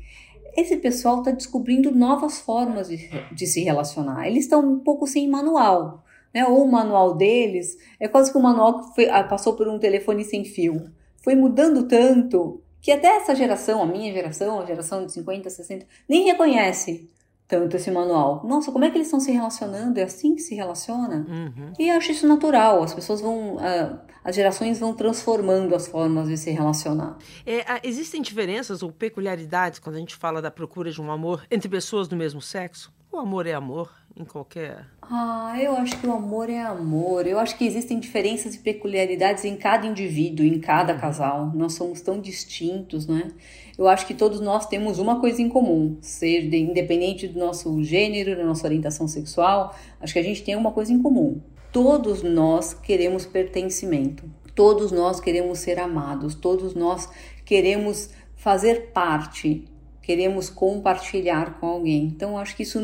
Speaker 2: esse pessoal está descobrindo novas formas de, de se relacionar. Eles estão um pouco sem manual. Né? Ou o manual deles é quase que o manual que foi, ah, passou por um telefone sem fio. Foi mudando tanto que até essa geração, a minha geração, a geração de 50, 60, nem reconhece tanto esse manual. Nossa, como é que eles estão se relacionando? É assim que se relaciona? Uhum. E eu acho isso natural. As pessoas vão. Uh, as gerações vão transformando as formas de se relacionar.
Speaker 1: É, existem diferenças ou peculiaridades quando a gente fala da procura de um amor entre pessoas do mesmo sexo? O amor é amor em qualquer.
Speaker 2: Ah, eu acho que o amor é amor. Eu acho que existem diferenças e peculiaridades em cada indivíduo, em cada casal. Nós somos tão distintos, né? Eu acho que todos nós temos uma coisa em comum, seja independente do nosso gênero, da nossa orientação sexual, acho que a gente tem uma coisa em comum. Todos nós queremos pertencimento. Todos nós queremos ser amados. Todos nós queremos fazer parte queremos compartilhar com alguém. Então, acho que isso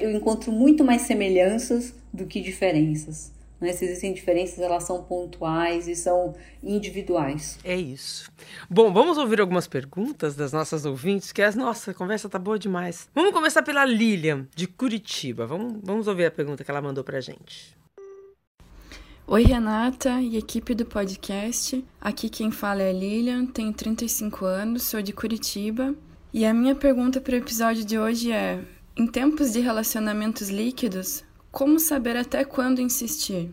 Speaker 2: eu encontro muito mais semelhanças do que diferenças. Né? Se existem diferenças, elas são pontuais e são individuais.
Speaker 1: É isso. Bom, vamos ouvir algumas perguntas das nossas ouvintes, que as nossa a conversa tá boa demais. Vamos começar pela Lilian, de Curitiba. Vamos, vamos ouvir a pergunta que ela mandou pra gente.
Speaker 3: Oi, Renata e equipe do podcast. Aqui quem fala é a Lilian, tenho 35 anos, sou de Curitiba e a minha pergunta para o episódio de hoje é: em tempos de relacionamentos líquidos, como saber até quando insistir?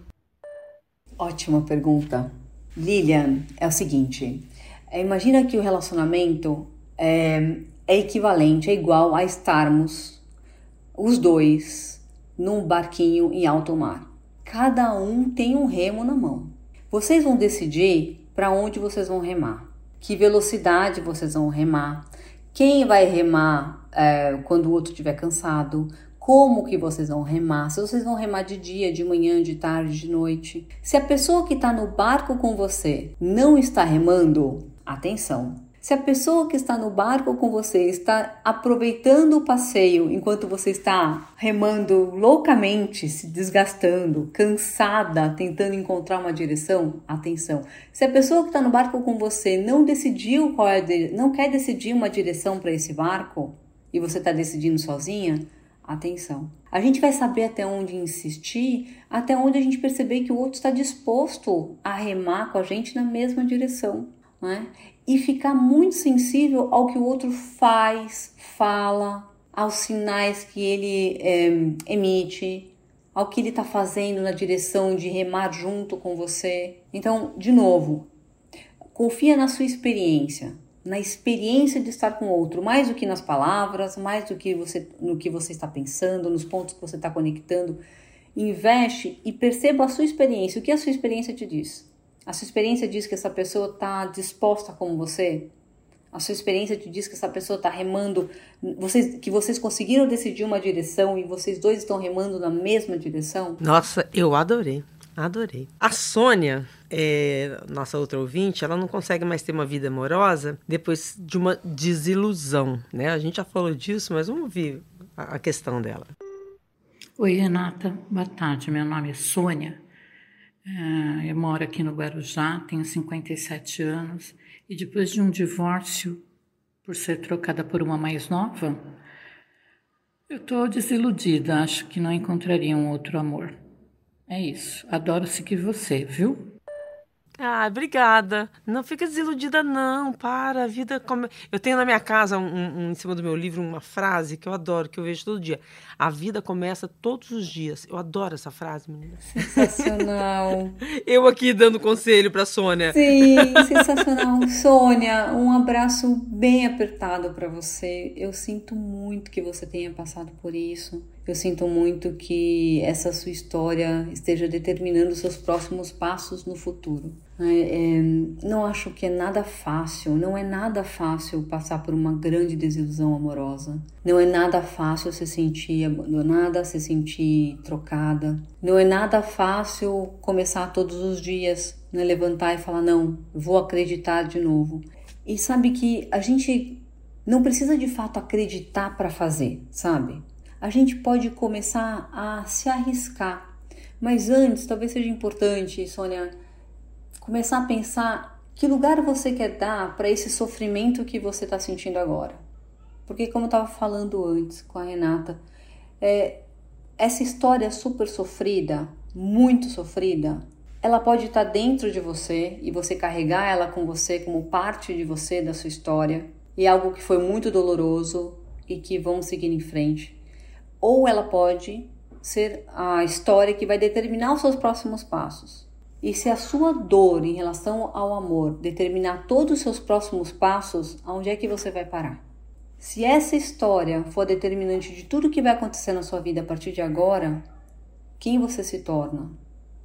Speaker 2: Ótima pergunta. Lilian, é o seguinte: é, imagina que o relacionamento é, é equivalente, é igual a estarmos os dois num barquinho em alto mar. Cada um tem um remo na mão. Vocês vão decidir para onde vocês vão remar, que velocidade vocês vão remar, quem vai remar é, quando o outro estiver cansado, como que vocês vão remar, se vocês vão remar de dia, de manhã, de tarde, de noite. Se a pessoa que está no barco com você não está remando, atenção. Se a pessoa que está no barco com você está aproveitando o passeio enquanto você está remando loucamente, se desgastando, cansada, tentando encontrar uma direção, atenção. Se a pessoa que está no barco com você não decidiu qual é, não quer decidir uma direção para esse barco e você está decidindo sozinha, Atenção. A gente vai saber até onde insistir, até onde a gente perceber que o outro está disposto a remar com a gente na mesma direção, né? E ficar muito sensível ao que o outro faz, fala, aos sinais que ele é, emite, ao que ele está fazendo na direção de remar junto com você. Então, de novo, confia na sua experiência na experiência de estar com o outro, mais do que nas palavras, mais do que você, no que você está pensando, nos pontos que você está conectando. Investe e perceba a sua experiência. O que a sua experiência te diz? A sua experiência diz que essa pessoa está disposta como você? A sua experiência te diz que essa pessoa está remando, vocês, que vocês conseguiram decidir uma direção e vocês dois estão remando na mesma direção?
Speaker 1: Nossa, eu adorei. Adorei. A Sônia, é, nossa outra ouvinte, ela não consegue mais ter uma vida amorosa depois de uma desilusão, né? A gente já falou disso, mas vamos ouvir a, a questão dela.
Speaker 4: Oi, Renata. Boa tarde. Meu nome é Sônia. É, eu moro aqui no Guarujá, tenho 57 anos e depois de um divórcio, por ser trocada por uma mais nova, eu estou desiludida. Acho que não encontraria um outro amor. É isso. Adoro seguir você, viu?
Speaker 1: Ah, obrigada. Não fica desiludida, não. Para, a vida. Come... Eu tenho na minha casa, um, um, em cima do meu livro, uma frase que eu adoro, que eu vejo todo dia. A vida começa todos os dias. Eu adoro essa frase, menina.
Speaker 2: Sensacional. *laughs*
Speaker 1: eu aqui dando conselho para Sônia.
Speaker 2: Sim, *laughs* sensacional. Sônia, um abraço bem apertado para você. Eu sinto muito que você tenha passado por isso. Eu sinto muito que essa sua história esteja determinando seus próximos passos no futuro. É, é, não acho que é nada fácil, não é nada fácil passar por uma grande desilusão amorosa. Não é nada fácil se sentir abandonada, se sentir trocada. Não é nada fácil começar todos os dias, né, levantar e falar: não, vou acreditar de novo. E sabe que a gente não precisa de fato acreditar para fazer, sabe? A gente pode começar a se arriscar. Mas antes, talvez seja importante, Sônia, começar a pensar que lugar você quer dar para esse sofrimento que você está sentindo agora. Porque, como eu estava falando antes com a Renata, é, essa história super sofrida, muito sofrida, ela pode estar tá dentro de você e você carregar ela com você como parte de você, da sua história, e algo que foi muito doloroso e que vamos seguir em frente ou ela pode ser a história que vai determinar os seus próximos passos. E se a sua dor em relação ao amor determinar todos os seus próximos passos, aonde é que você vai parar? Se essa história for determinante de tudo que vai acontecer na sua vida a partir de agora, quem você se torna?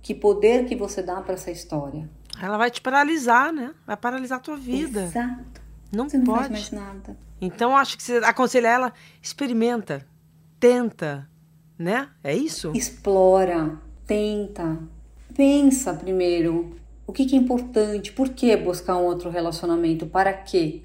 Speaker 2: Que poder que você dá para essa história?
Speaker 1: Ela vai te paralisar, né? Vai paralisar a tua vida.
Speaker 2: Exato.
Speaker 1: Não
Speaker 2: você
Speaker 1: pode.
Speaker 2: não faz mais nada.
Speaker 1: Então acho que você aconselha ela, experimenta tenta, né? É isso?
Speaker 2: Explora, tenta, pensa primeiro o que, que é importante, por que buscar um outro relacionamento, para quê?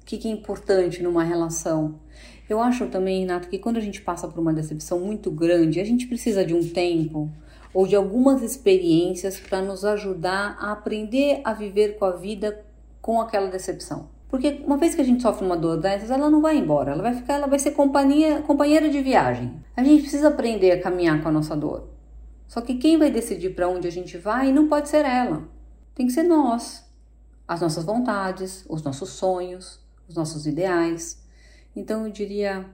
Speaker 2: O que, que é importante numa relação? Eu acho também, Renato, que quando a gente passa por uma decepção muito grande, a gente precisa de um tempo ou de algumas experiências para nos ajudar a aprender a viver com a vida com aquela decepção. Porque uma vez que a gente sofre uma dor dessas, ela não vai embora, ela vai ficar, ela vai ser companhia, companheira de viagem. A gente precisa aprender a caminhar com a nossa dor. Só que quem vai decidir para onde a gente vai não pode ser ela. Tem que ser nós. As nossas vontades, os nossos sonhos, os nossos ideais. Então eu diria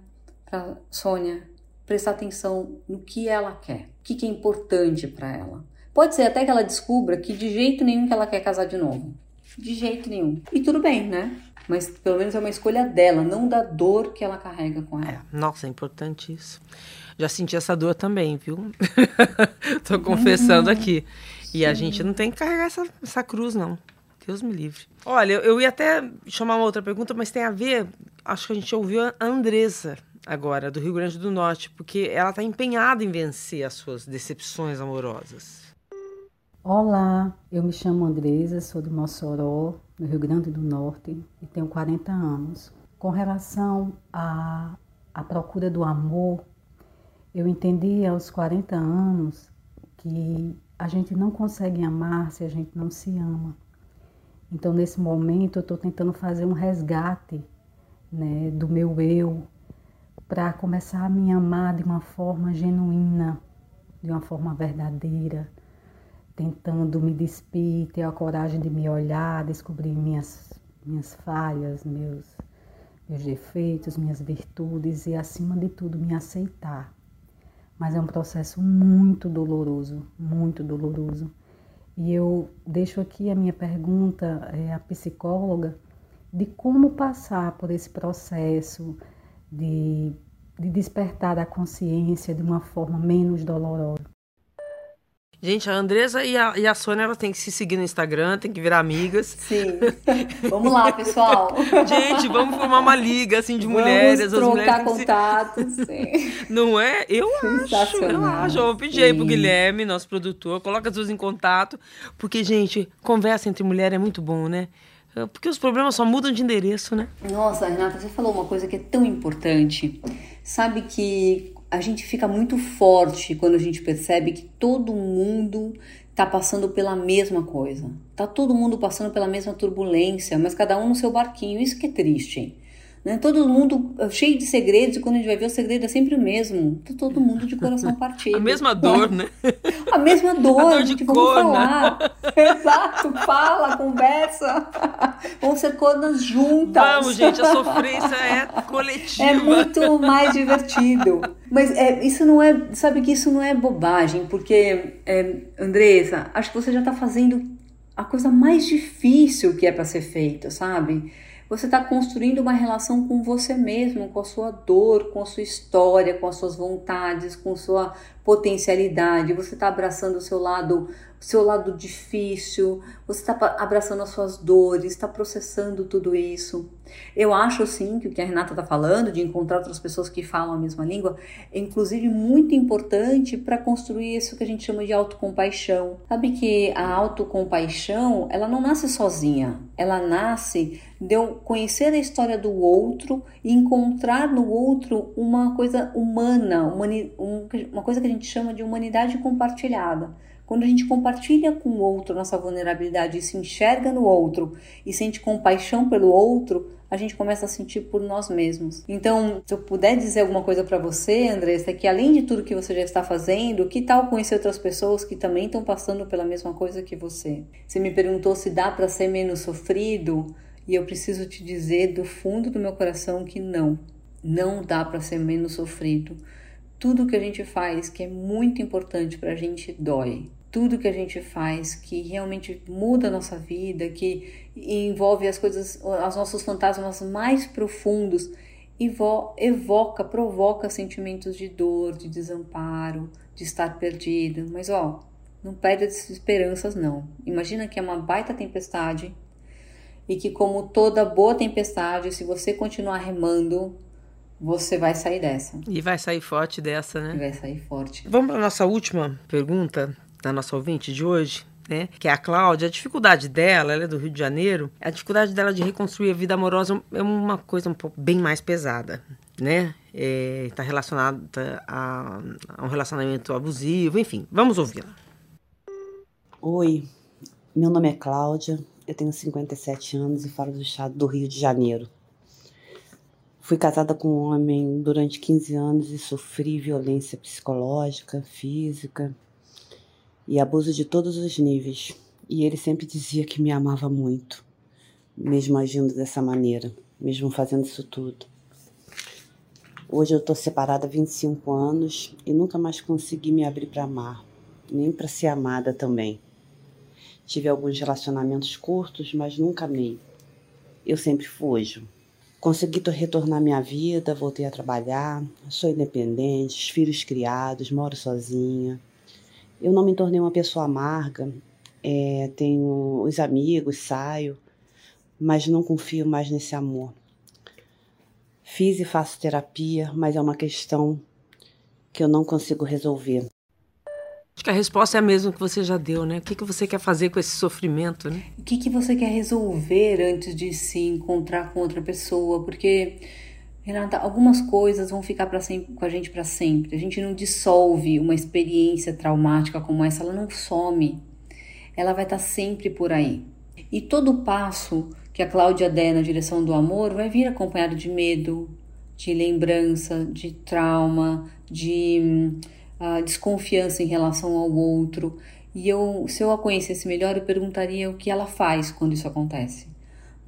Speaker 2: para Sônia prestar atenção no que ela quer, o que é importante para ela. Pode ser até que ela descubra que de jeito nenhum que ela quer casar de novo. De jeito nenhum. E tudo bem, né? Mas pelo menos é uma escolha dela, não da dor que ela carrega com ela.
Speaker 1: É, nossa, é importante isso. Já senti essa dor também, viu? *laughs* Tô confessando uhum. aqui. E Sim. a gente não tem que carregar essa, essa cruz, não. Deus me livre. Olha, eu, eu ia até chamar uma outra pergunta, mas tem a ver acho que a gente ouviu a Andresa agora, do Rio Grande do Norte, porque ela está empenhada em vencer as suas decepções amorosas.
Speaker 5: Olá, eu me chamo Andresa, sou de Mossoró, no Rio Grande do Norte, e tenho 40 anos. Com relação à, à procura do amor, eu entendi aos 40 anos que a gente não consegue amar se a gente não se ama. Então, nesse momento, eu estou tentando fazer um resgate né, do meu eu para começar a me amar de uma forma genuína, de uma forma verdadeira, tentando me despir, ter a coragem de me olhar, descobrir minhas, minhas falhas, meus, meus defeitos, minhas virtudes e, acima de tudo, me aceitar. Mas é um processo muito doloroso, muito doloroso. E eu deixo aqui a minha pergunta é, à psicóloga de como passar por esse processo de, de despertar da consciência de uma forma menos dolorosa.
Speaker 1: Gente, a Andresa e a, e a Sônia elas têm que se seguir no Instagram, tem que virar amigas.
Speaker 2: Sim. *laughs* Vamos lá, pessoal. *laughs*
Speaker 1: Gente, vamos formar uma liga assim de vamos mulheres.
Speaker 2: Vamos trocar
Speaker 1: mulheres
Speaker 2: contatos. Se... *laughs* Sim.
Speaker 1: Não é? Eu acho, eu acho. Eu vou pedir aí pro Guilherme, nosso produtor, coloca as duas em contato, porque gente, conversa entre mulheres é muito bom, né? Porque os problemas só mudam de endereço, né?
Speaker 2: Nossa, Renata, você falou uma coisa que é tão importante. Sabe que a gente fica muito forte quando a gente percebe que todo mundo está passando pela mesma coisa. Tá todo mundo passando pela mesma turbulência, mas cada um no seu barquinho. Isso que é triste. Né? Todo mundo uh, cheio de segredos, e quando a gente vai ver o segredo é sempre o mesmo. Tá todo mundo de coração *laughs* partido.
Speaker 1: A mesma dor, né? *laughs*
Speaker 2: A mesma dor,
Speaker 1: a dor de cor,
Speaker 2: falar. Né? *laughs* Exato, fala, conversa. Vamos ser cornas juntas.
Speaker 1: Vamos, gente, a sofrência é coletiva.
Speaker 2: É muito mais divertido. Mas é, isso não é, sabe que isso não é bobagem, porque, é, Andressa, acho que você já tá fazendo a coisa mais difícil que é para ser feito, sabe? Você está construindo uma relação com você mesmo, com a sua dor, com a sua história, com as suas vontades, com sua potencialidade. Você está abraçando o seu lado o seu lado difícil, você está abraçando as suas dores, está processando tudo isso. Eu acho sim que o que a Renata está falando, de encontrar outras pessoas que falam a mesma língua, é inclusive muito importante para construir isso que a gente chama de autocompaixão. Sabe que a autocompaixão, ela não nasce sozinha, ela nasce de eu conhecer a história do outro e encontrar no outro uma coisa humana, uma coisa que a gente chama de humanidade compartilhada. Quando a gente compartilha com o outro nossa vulnerabilidade e se enxerga no outro e sente compaixão pelo outro, a gente começa a sentir por nós mesmos. Então, se eu puder dizer alguma coisa para você, Andressa, é que além de tudo que você já está fazendo, que tal conhecer outras pessoas que também estão passando pela mesma coisa que você? Você me perguntou se dá para ser menos sofrido, e eu preciso te dizer do fundo do meu coração que não. Não dá para ser menos sofrido. Tudo que a gente faz que é muito importante para a gente dói tudo que a gente faz que realmente muda a nossa vida, que envolve as coisas, os nossos fantasmas mais profundos, evoca, provoca sentimentos de dor, de desamparo, de estar perdido. Mas ó, não perde as esperanças não. Imagina que é uma baita tempestade e que como toda boa tempestade, se você continuar remando, você vai sair dessa.
Speaker 1: E vai sair forte dessa, né?
Speaker 2: E vai sair forte.
Speaker 1: Vamos para nossa última pergunta da nossa ouvinte de hoje, né, que é a Cláudia, a dificuldade dela, ela é do Rio de Janeiro, a dificuldade dela de reconstruir a vida amorosa é uma coisa um pouco bem mais pesada, né? Está é, relacionada a, a, um relacionamento abusivo, enfim, vamos ouvi-la.
Speaker 6: Oi, meu nome é Cláudia, eu tenho 57 anos e falo do estado do Rio de Janeiro. Fui casada com um homem durante 15 anos e sofri violência psicológica, física, e abuso de todos os níveis. E ele sempre dizia que me amava muito, mesmo agindo dessa maneira, mesmo fazendo isso tudo. Hoje eu estou separada há 25 anos e nunca mais consegui me abrir para amar, nem para ser amada também. Tive alguns relacionamentos curtos, mas nunca amei. Eu sempre fujo. Consegui retornar minha vida, voltei a trabalhar, sou independente, filhos criados, moro sozinha. Eu não me tornei uma pessoa amarga, é, tenho os amigos, saio, mas não confio mais nesse amor. Fiz e faço terapia, mas é uma questão que eu não consigo resolver.
Speaker 1: Acho que a resposta é a mesma que você já deu, né? O que, que você quer fazer com esse sofrimento, né?
Speaker 2: O que, que você quer resolver antes de se encontrar com outra pessoa? Porque, Renata, algumas coisas vão ficar para sempre com a gente para sempre. A gente não dissolve uma experiência traumática como essa, ela não some. Ela vai estar tá sempre por aí. E todo passo que a Cláudia der na direção do amor vai vir acompanhado de medo, de lembrança, de trauma, de uh, desconfiança em relação ao outro. E eu, se eu a conhecesse melhor, eu perguntaria o que ela faz quando isso acontece.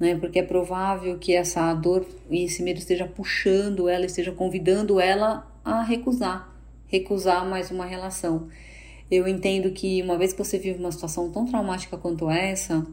Speaker 2: Né? Porque é provável que essa dor e esse medo esteja puxando ela, esteja convidando ela a recusar, recusar mais uma relação. Eu entendo que uma vez que você vive uma situação tão traumática quanto essa,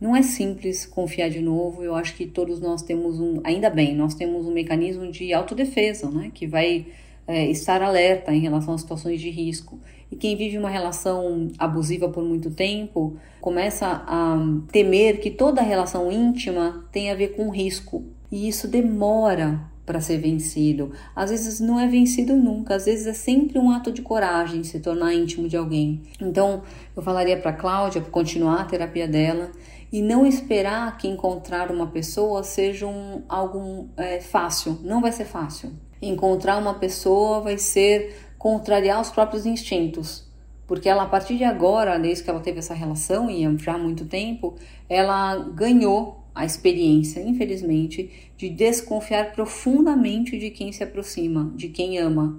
Speaker 2: não é simples confiar de novo. Eu acho que todos nós temos um, ainda bem, nós temos um mecanismo de autodefesa, né? Que vai é, estar alerta em relação a situações de risco. E quem vive uma relação abusiva por muito tempo começa a temer que toda relação íntima tem a ver com risco. E isso demora para ser vencido. Às vezes não é vencido nunca, às vezes é sempre um ato de coragem se tornar íntimo de alguém. Então, eu falaria para Cláudia continuar a terapia dela e não esperar que encontrar uma pessoa seja um, algo é, fácil. Não vai ser fácil. Encontrar uma pessoa vai ser contrariar os próprios instintos. Porque ela, a partir de agora, desde que ela teve essa relação, e já há muito tempo, ela ganhou a experiência, infelizmente, de desconfiar profundamente de quem se aproxima, de quem ama.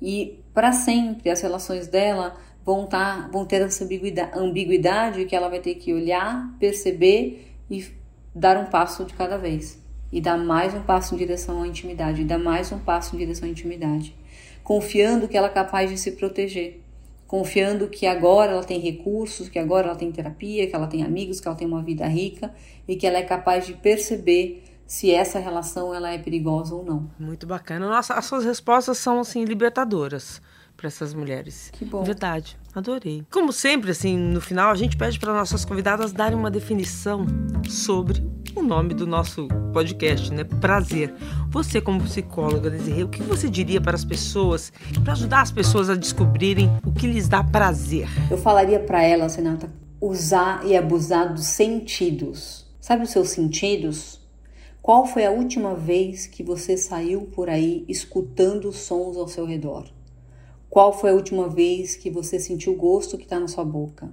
Speaker 2: E para sempre as relações dela vão, tá, vão ter essa ambiguidade, que ela vai ter que olhar, perceber e dar um passo de cada vez. E dar mais um passo em direção à intimidade, e dar mais um passo em direção à intimidade. Confiando que ela é capaz de se proteger. Confiando que agora ela tem recursos, que agora ela tem terapia, que ela tem amigos, que ela tem uma vida rica e que ela é capaz de perceber se essa relação ela é perigosa ou não.
Speaker 1: Muito bacana. Nossa, as suas respostas são assim libertadoras para essas mulheres.
Speaker 2: Que bom.
Speaker 1: Verdade. Adorei. Como sempre, assim, no final, a gente pede para nossas convidadas darem uma definição sobre o nome do nosso podcast, né? Prazer. Você, como psicóloga, Desirê, o que você diria para as pessoas, para ajudar as pessoas a descobrirem o que lhes dá prazer?
Speaker 2: Eu falaria para elas, Renata, usar e abusar dos sentidos. Sabe os seus sentidos? Qual foi a última vez que você saiu por aí escutando sons ao seu redor? Qual foi a última vez que você sentiu o gosto que está na sua boca?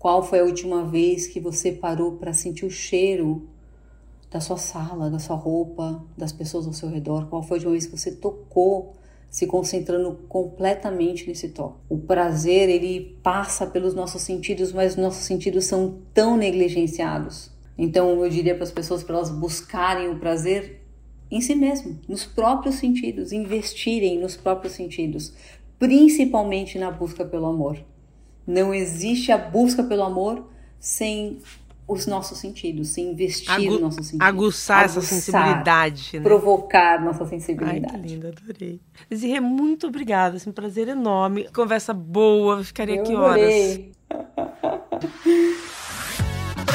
Speaker 2: Qual foi a última vez que você parou para sentir o cheiro da sua sala, da sua roupa, das pessoas ao seu redor? Qual foi a última vez que você tocou, se concentrando completamente nesse toque? O prazer, ele passa pelos nossos sentidos, mas nossos sentidos são tão negligenciados. Então, eu diria para as pessoas para elas buscarem o prazer em si mesmo, nos próprios sentidos, investirem nos próprios sentidos, principalmente na busca pelo amor. Não existe a busca pelo amor sem os nossos sentidos, sem investir Agu nos nossos sentidos.
Speaker 1: Aguçar, essa sensibilidade. Né?
Speaker 2: Provocar nossa sensibilidade.
Speaker 1: Ai, que lindo, adorei. Zirê, muito obrigada. É um prazer enorme. Conversa boa, ficaria
Speaker 2: Eu
Speaker 1: aqui
Speaker 2: adorei. *laughs*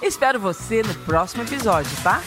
Speaker 1: Espero você no próximo episódio, tá?